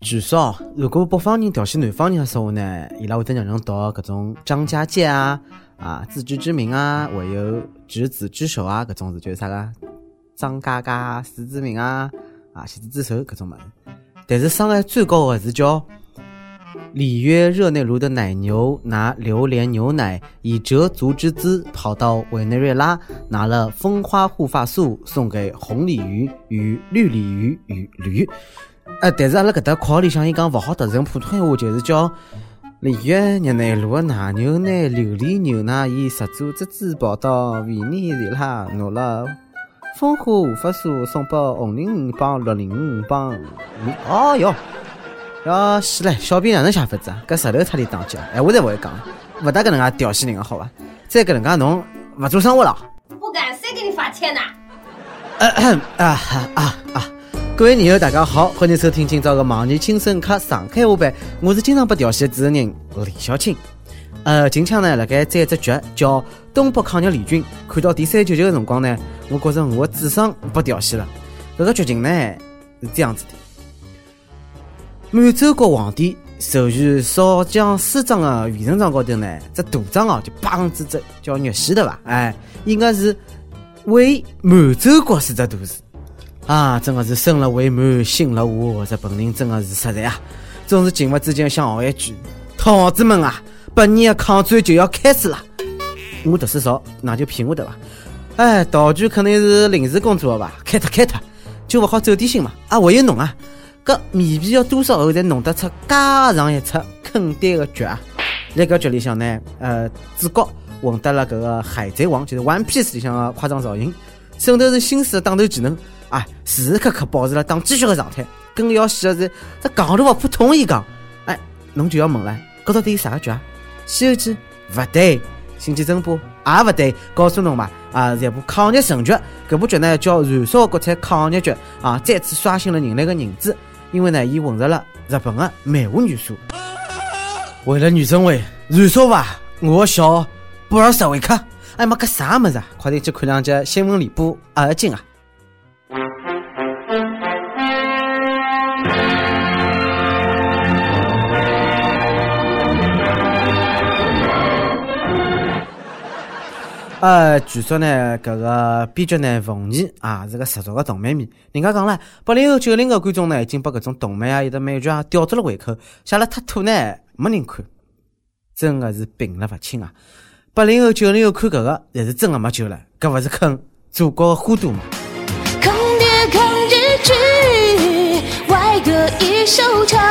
据说，如果北方人调戏南方人的说话呢，伊拉会得让人读搿种张家界啊、啊自知之明啊，还有执子之手啊，搿种字就是啥个张家界、死之明啊、啊执子之手搿种物事。但是伤害最高的是叫里约热内卢的奶牛拿榴莲牛奶以折足之姿跑到委内瑞拉，拿了蜂花护发素送给红鲤鱼与绿鲤鱼与驴。呃，但是阿拉搿搭括号里向伊讲勿好读成普通闲话，就是叫里约热内卢的奶牛奶榴莲牛奶以十足之姿跑到维尼瑞拉，拿了蜂花护发素送拨红零五帮绿零五帮。哦哟。要死唻，小编哪能写法子啊？搿石头差点打击，哎，我才勿会讲，勿大搿能介调戏人个好伐？再搿能介侬勿做生活了。不敢，谁给你发钱呐？啊啊啊！各位友大家好，欢迎收听今朝个盲人轻松课上海话版，我是经常被调戏的主持人李小青。呃，近腔呢，辣盖载只剧叫《东北抗日联军》，看到第三九集个辰光呢，我觉着我的智商被调戏了。搿个剧情呢是这样子的。满洲国皇帝授予少将师长的卫生章高头呢，这大章哦，就绑着只叫玉玺的吧？哎，应该是为满洲国是只大字啊！真的是生了为满，心了无，这本领真的是实在啊！总是情不自禁想学一句：桃子们啊，八年的抗战就要开始了！我读书少，那就骗我的吧？哎，道具肯定是临时工作的吧？开脱开脱，就不好走点心嘛！啊，还有侬啊！搿面皮要多少厚才弄得出介长一尺坑爹个脚啊！辣搿剧里向呢，呃，主角混得了搿个海贼王，就是《One Piece》里向个夸张造型，手头是新式的打斗技能，啊，时时刻刻保持了打鸡血个状态。更要死的是，这戆都勿怕捅一讲，哎，侬就要问了，搿到底有啥个剧啊？《西游记》勿对，《星际争霸》也勿对，告诉侬嘛，啊，是一部抗日神剧。搿部剧呢叫《燃烧国产抗日剧》，啊，再次刷新了人类个认知。因为呢，伊混入了日本的漫画元素。为了女生味，燃烧吧！我小布尔什维克，哎妈，搿啥么子啊？快点去看两集新闻联播二进啊！呃，据说呢，搿个编剧呢，冯毅啊，是个十足个动漫迷。人家讲了，八零后、九零后观众呢，已经把搿种动漫啊，有的美剧啊，吊足了胃口，写了太土呢，没人看，真的是病了勿轻啊！八零后、九零后看搿个，才是真的没救了，搿勿是坑祖国的花朵吗？坑爹抗日剧，外歌已收场，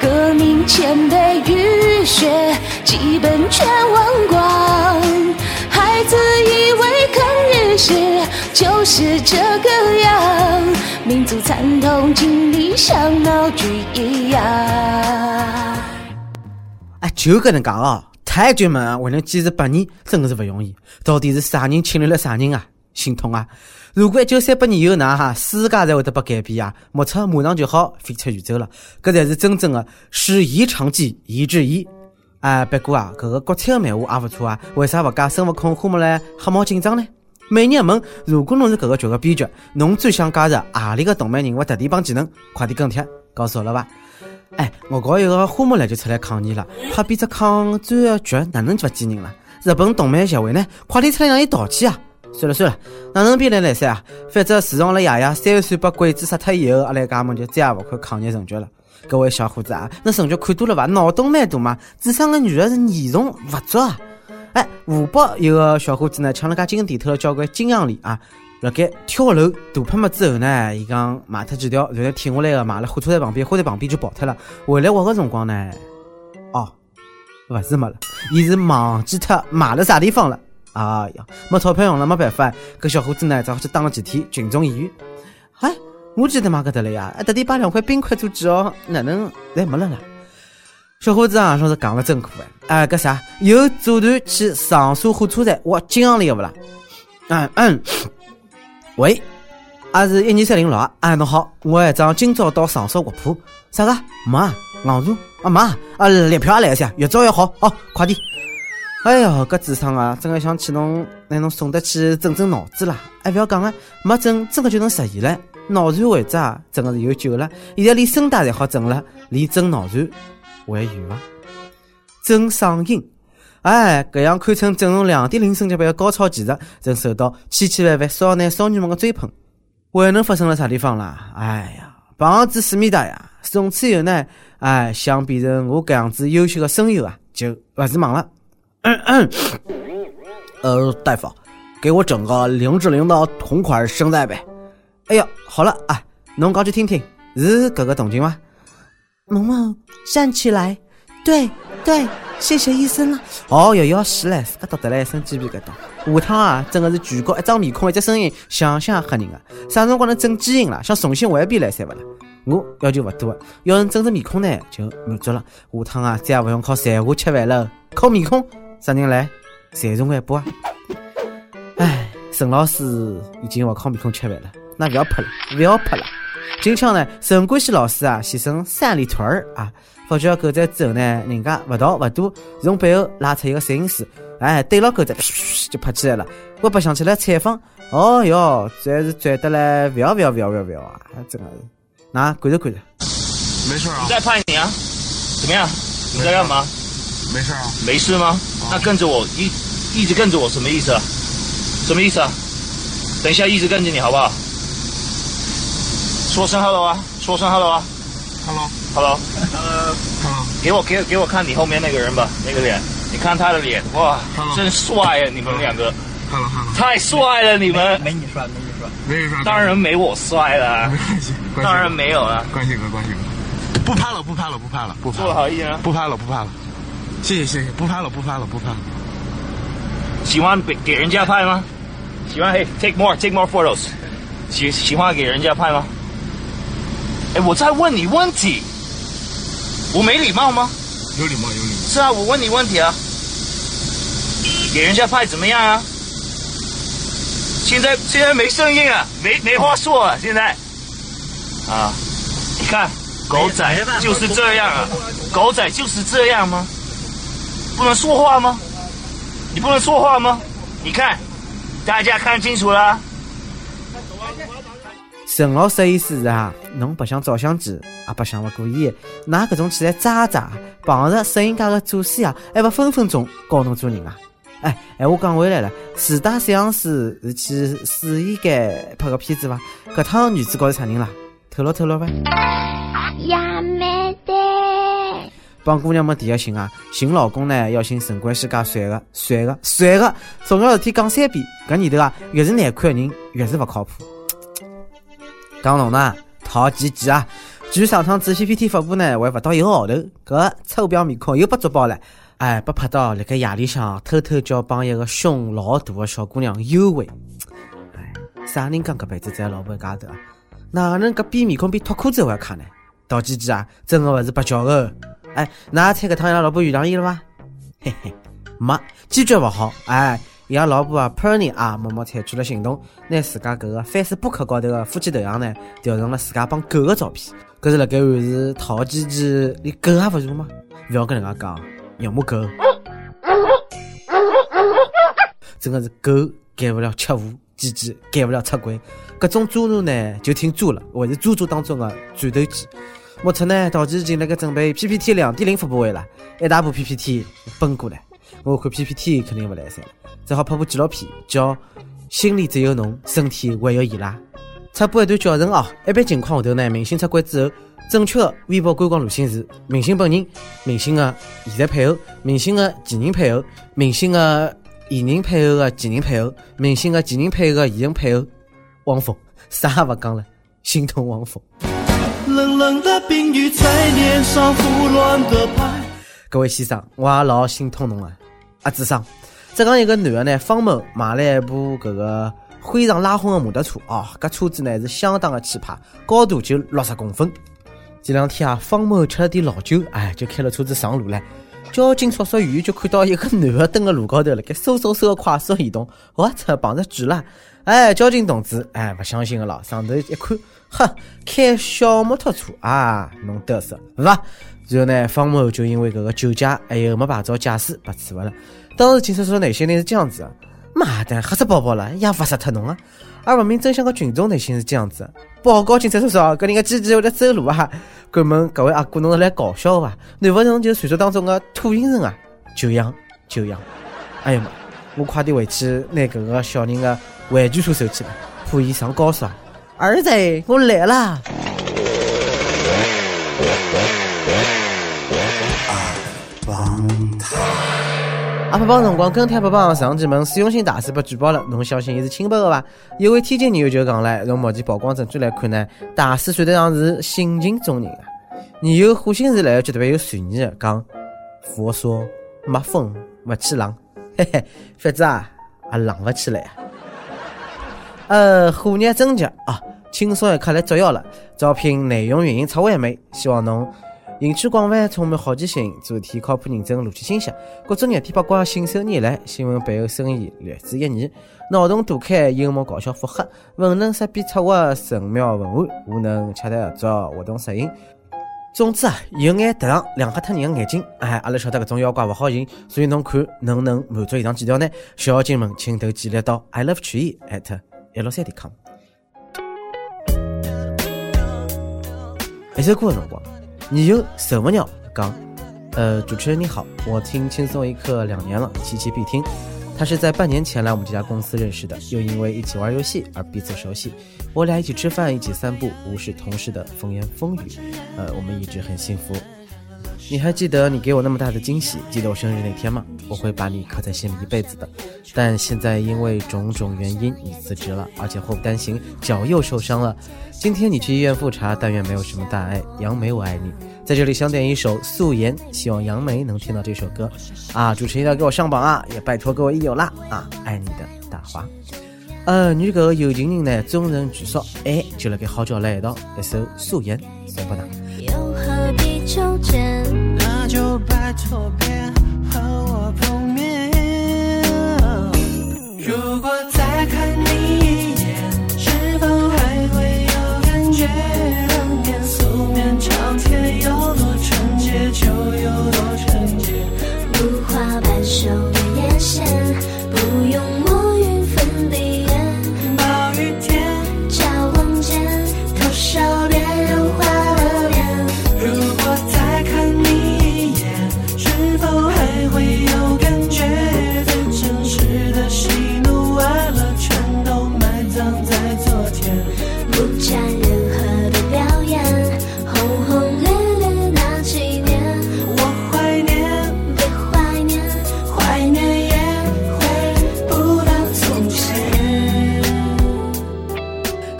革命前辈浴血，基本全忘光。孩子以为抗日时就是这个样，民族惨痛经历像闹剧一样。哎，就搿能讲哦，太君们为了坚持八年，真的是不容易。到底是啥人侵略了啥人啊？心痛啊！如果一九三八年以后呢？哈，世界才会得被改变啊！目测马上就好飞出宇宙了，搿才是真正的师夷长技以制夷。哎，不过啊，搿个国产的漫画也勿错啊，为啥勿加孙悟空、花木兰、黑猫警长呢？每日问，如果侬是搿个剧的编剧，侬最想加入何里个动漫人物特点帮技能？快点跟帖告诉我了吧？哎，我搞一个花木兰就出来抗议了，拍编只抗战的剧，哪能就勿见人了？日本动漫协会呢，快点出来让伊道歉啊！算了算了，哪能变来来塞啊？反正自从阿拉爷爷三十岁把鬼子杀脱以后，阿拉家门就再也勿看抗日神剧了。各位小伙子啊，那神剧看多了吧？脑洞蛮大嘛。智商个女的是严重勿足啊！哎，湖北有个小伙子呢，抢了家金钿偷了交关金项链啊，辣盖跳楼大拍卖之后呢，伊讲卖脱几条，然后停下来个卖了火车站旁边，火车站旁边就跑脱了。回来挖个辰光呢，哦，勿是没了，伊是忘记脱卖了啥地方了。哎呀，没钞票用了，没办法，搿小伙子呢，只好去当了几天群众演员。哎。我记得买搿搭了呀，特地把两块冰块做记号，哪能侪没了啦？小伙子啊，说是讲了真苦哎，哎，搿啥？有组团去长沙火车站挖金项链勿啦？嗯嗯，喂，俺是一二三零六啊，侬好，我一张今朝到长沙卧铺，啥个？没啊，硬座啊没啊，列票也来一下，越早越好，哦，快点！哎哟，搿智商啊，真个想去侬，拿侬送得去整整脑子啦！哎，勿要讲了，没整，真个就能实现了。脑残患者啊，真的是有救了。现在连声带侪好整了，连整脑残还有伐？整嗓音，哎，搿样堪称整容两点零升级版的高超技术，正受到千千万万少男少女们的追捧。还能发生了啥地方啦？哎呀，棒子思密达呀！从此以后呢，哎，想变成我搿样子优秀的声优啊，就勿是梦了。嗯嗯，呃，大夫，给我整个林志玲的同款声带呗。哎呀，好了啊，侬讲句听听，是搿个动静吗？萌萌，站起来。对对，谢谢医生了。哦哟，要死了，自家读得来一身鸡皮疙瘩。下趟啊，真的是全国一张面孔一只声音，想想吓人啊！啥辰光能整基因了？想重新换一遍来塞勿啦？我要求勿多，要能整只面孔呢，就满足了。下趟啊，再也勿用靠才华吃饭了，靠面孔，啥人来？财中一波啊！唉，陈老师已经勿靠面孔吃饭了，那勿要拍了，勿要拍了。今朝呢，陈冠希老师啊，牺牲三里屯儿啊。发觉狗仔之后呢，人家勿逃勿躲，从背后拉出一个摄影师，哎，对牢狗仔，就拍起来了。我白相起来采访，哦哟，转是转得来，不要不要不要不要啊！真的是，那看着看着，没事啊。你在拍你啊？怎么样？你在干嘛？没事啊。没事吗？那跟着我一一直跟着我什么意思啊？什么意思啊？等一下一直跟着你好不好？说声 hello 啊！说声 hello 啊！Hello。Hello，呃，Hello。给我给给我看你后面那个人吧，那个脸，你看他的脸，哇 Hello 真帅啊！你们两个 Hello Hello。太帅了，你们没你帅，没你帅。没你帅。当然没我帅了没，关系。关系当然没有了。关系哥，关系哥。不拍了，不拍了，不拍了，不拍了。好意思啊！不拍了，不拍了。谢谢谢谢，不拍了，不拍了，不拍了。喜欢给给人家拍吗？喜欢嘿，take more take more photos。喜喜欢给人家拍吗？哎，我在问你问题，我没礼貌吗？有礼貌，有礼貌。是啊，我问你问题啊，给人家拍怎么样啊？现在现在没声音啊，没没话说啊，现在啊，你看狗仔就是这样啊，狗仔就是这样吗？不能说话吗？你不能说话吗？你看，大家看清楚了。陈老师意思是啊，侬白相照相机，也白相勿过瘾，拿搿种起来渣渣，碰着摄影界的祖师爷，还勿分分钟教侬做人啊？哎，闲话讲回来了，自带摄像师是去试衣间拍个片子伐？搿趟女主角是啥人啦？透露透露伐？帮姑娘们提个醒啊，寻老公呢要寻陈冠希介帅个、帅个、帅个。重要事体讲三遍，搿年头啊，越是难看的人越是勿靠谱。讲侬呢，陶吉吉啊，据上趟子 PPT 发布呢，还勿到一个号头，搿臭婊面孔又被抓包了。哎，被拍到辣盖夜里向偷偷叫帮一个胸老大的小姑娘幽会。哎，啥人讲搿辈子在老婆一家头啊？哪能搿比面孔比脱裤子还要卡呢？陶吉吉啊，真个勿是白叫个。哎，㑚猜搿趟伊拉老婆原谅伊了伐？嘿嘿，没，坚决勿好。哎，伊拉老婆啊 Perny 啊，默默采取了行动，拿自家搿个 Facebook 高头个夫妻头像呢，调成了自家帮狗个照片。搿是辣盖暗示陶吉吉连狗也勿如吗？勿要跟人家讲，要么狗，真个是狗改勿了吃虎，鸡鸡改勿了出轨。搿种猪奴呢，就听猪了，还是猪猪当中的战斗机。目测呢，陶吉已经辣盖准备 PPT 两点零发布会了，一大部 PPT 奔过来。我看 PPT 肯定勿来三，只好拍部纪录片，叫《心里只有侬，身体还有伊拉》。插播一段教程哦。一般情况下头呢，明星出轨之后，正确的微博观光路线是：明星本人、明星的现在配偶、明星的前任配偶、明星的现任配偶的前任配偶、明星的前任配偶的现任配偶。汪峰，啥也勿讲了，心痛汪峰。冷冷的冰雨在脸上胡乱的拍。各位先生，我也老心痛侬啊！阿智商，浙江一个男的呢，方某买了一部搿个灰上拉轰的摩托车啊，搿车子呢是相当的气派，高度就六十公分。前两天啊，方某吃了点老酒，哎，就开了车子上路了。交警叔叔远就看到一个男的蹲辣路高头，辣盖嗖嗖嗖的快速移动。我操，碰着鬼了！哎，交警同志，哎，勿相信了咯，上头一看，呵，开小摩托车啊，侬得瑟是吧？然后呢，方某就因为搿个酒驾还有没牌照驾驶被处罚了。当时警察叔叔内心呢是这样子的：妈的，吓死宝宝了，也罚死脱侬啊！而不明真相的群众内心是这样子：报告警察叔叔，搿人个机器会得走路啊！敢问各位阿哥，侬是来搞笑伐？难不成就是传说当中的土星人啊？就样就样！哎呀妈！我快点回去拿搿个小人的玩具车收起来，怕伊上高速！儿子，我来啦！阿拍帮辰光跟太不帮上前问使用性大师被举报了，侬相信伊是清白的伐？一位天津女友就讲了，从目前曝光证据来看呢，大师算得上是性情中人啊。女友火星是来绝对有传言的，讲佛说没风勿起浪，嘿嘿，反正啊也浪勿起来。呃，火热征集啊，轻松一刻来捉妖了，招聘内容运营策划妹，希望侬。兴趣广泛，充满好奇心，主题靠谱认真，逻辑清晰。各种热点八卦信手拈来，新闻背后深意略知一二。脑洞大开，幽默搞笑，腹黑，文能识别策划，神妙文案，武能洽谈合作，活动摄影。总之啊，有眼特长，亮瞎脱人的眼睛。哎，阿拉晓得搿种妖怪勿好寻，所以侬看能不能满足以上几条呢？小精们，请投简历到 i love 曲艺 at 一六三点 com。一首歌的辰光。你有什么鸟刚，呃，主持人你好，我听轻松一刻两年了，期期必听。他是在半年前来我们这家公司认识的，又因为一起玩游戏而彼此熟悉。我俩一起吃饭，一起散步，无视同事的风言风语，呃，我们一直很幸福。你还记得你给我那么大的惊喜？记得我生日那天吗？我会把你刻在心里一辈子的。但现在因为种种原因，你辞职了，而且祸不单行，脚又受伤了。今天你去医院复查，但愿没有什么大碍。杨梅，我爱你。在这里想点一首《素颜》，希望杨梅能听到这首歌。啊，主持人要给我上榜啊，也拜托各位益友啦啊，爱你的大花。呃，女狗有情人呢，众人聚少，哎就来给好叫来一道，一首《素颜》送给他。就拜托别和我碰面。如果再看你一眼，是否还会有感觉？当年素面朝天，有多纯洁就有多纯洁。如花般羞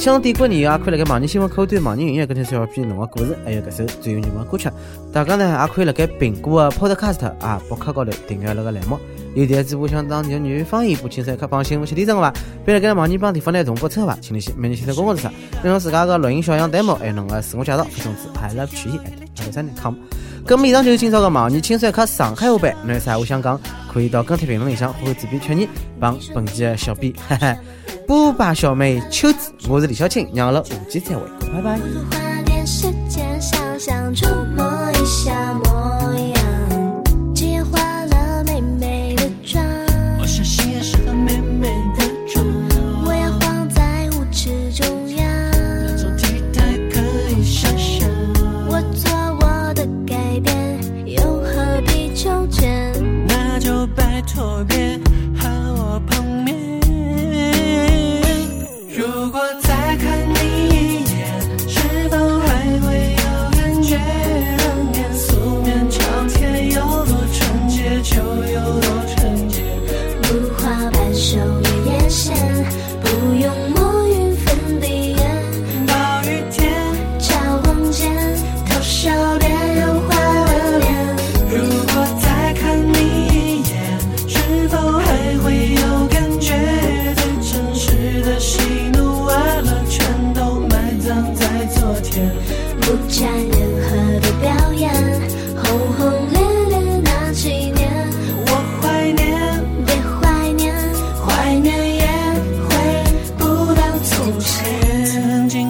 想点歌人也，可以辣盖网易新闻客户端、网易云音乐跟帖小编侬个故事，还有搿首最有热门歌曲。大家呢也可以辣盖苹果的 Podcast 啊博客高头订阅那个栏目。有电子部想当地粤语方言播轻松一刻帮新闻七点钟伐？别辣盖网易帮地方台同步策划，请联系每日新闻工作室，内容自家个录音小样 demo，还有侬个自我介绍，发送至 i love 曲艺 at 六三点 com。咁以上就是今朝个盲人轻松一刻上海话版。侬有啥话想讲，可以到跟帖评论里向或者主编曲你帮本期的小编，哈哈。波霸小妹秋子，我是李小青，让阿拉下期再会，拜拜。